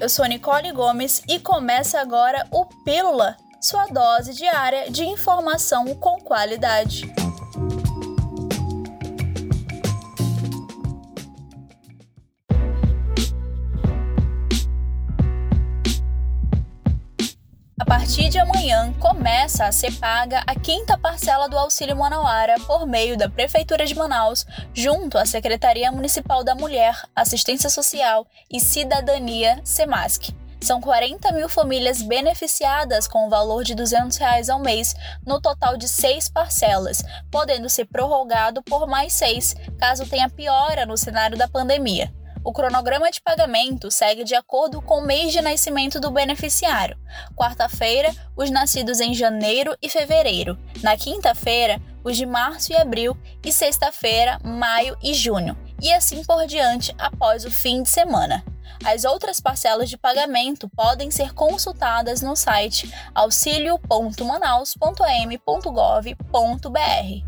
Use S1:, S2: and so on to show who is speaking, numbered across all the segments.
S1: eu sou Nicole Gomes e começa agora o Pílula, sua dose diária de informação com qualidade. Partir de amanhã começa a ser paga a quinta parcela do Auxílio Manauara por meio da Prefeitura de Manaus, junto à Secretaria Municipal da Mulher, Assistência Social e Cidadania, SEMASC. São 40 mil famílias beneficiadas com o valor de 200 reais ao mês, no total de seis parcelas, podendo ser prorrogado por mais seis, caso tenha piora no cenário da pandemia. O cronograma de pagamento segue de acordo com o mês de nascimento do beneficiário. Quarta-feira, os nascidos em janeiro e fevereiro. Na quinta-feira, os de março e abril. E sexta-feira, maio e junho. E assim por diante após o fim de semana. As outras parcelas de pagamento podem ser consultadas no site auxilio.manaus.am.gov.br.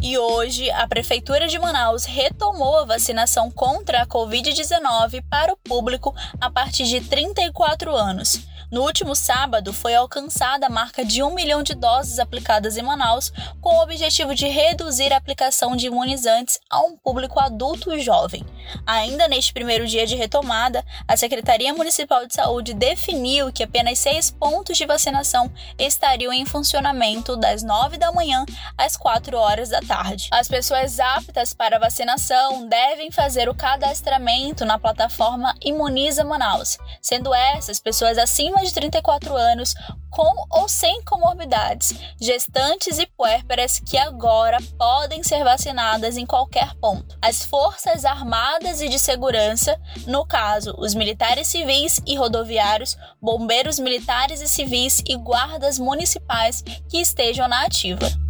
S1: E hoje, a Prefeitura de Manaus retomou a vacinação contra a Covid-19 para o público a partir de 34 anos. No último sábado, foi alcançada a marca de 1 milhão de doses aplicadas em Manaus, com o objetivo de reduzir a aplicação de imunizantes a um público adulto e jovem. Ainda neste primeiro dia de retomada, a Secretaria Municipal de Saúde definiu que apenas seis pontos de vacinação estariam em funcionamento das 9 da manhã às 4 horas da tarde. As pessoas aptas para vacinação devem fazer o cadastramento na plataforma Imuniza Manaus, sendo essas pessoas acima acima de 34 anos com ou sem comorbidades, gestantes e puérperas que agora podem ser vacinadas em qualquer ponto. As Forças Armadas e de Segurança, no caso, os militares civis e rodoviários, bombeiros militares e civis e guardas municipais que estejam na ativa.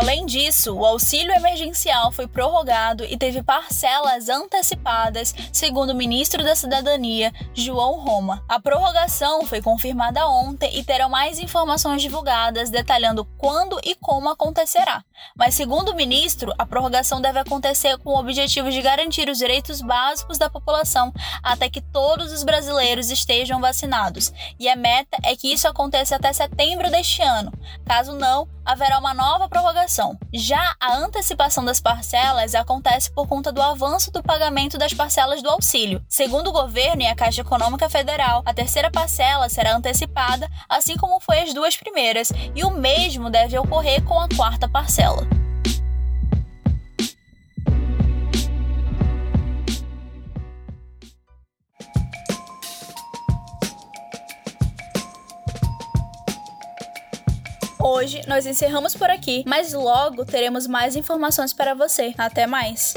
S1: Além disso, o auxílio emergencial foi prorrogado e teve parcelas antecipadas, segundo o ministro da Cidadania, João Roma. A prorrogação foi confirmada ontem e terão mais informações divulgadas detalhando quando e como acontecerá. Mas, segundo o ministro, a prorrogação deve acontecer com o objetivo de garantir os direitos básicos da população até que todos os brasileiros estejam vacinados. E a meta é que isso aconteça até setembro deste ano. Caso não, haverá uma nova prorrogação. Já a antecipação das parcelas acontece por conta do avanço do pagamento das parcelas do auxílio. Segundo o governo e a Caixa Econômica Federal, a terceira parcela será antecipada, assim como foi as duas primeiras, e o mesmo deve ocorrer com a quarta parcela. Hoje nós encerramos por aqui, mas logo teremos mais informações para você. Até mais!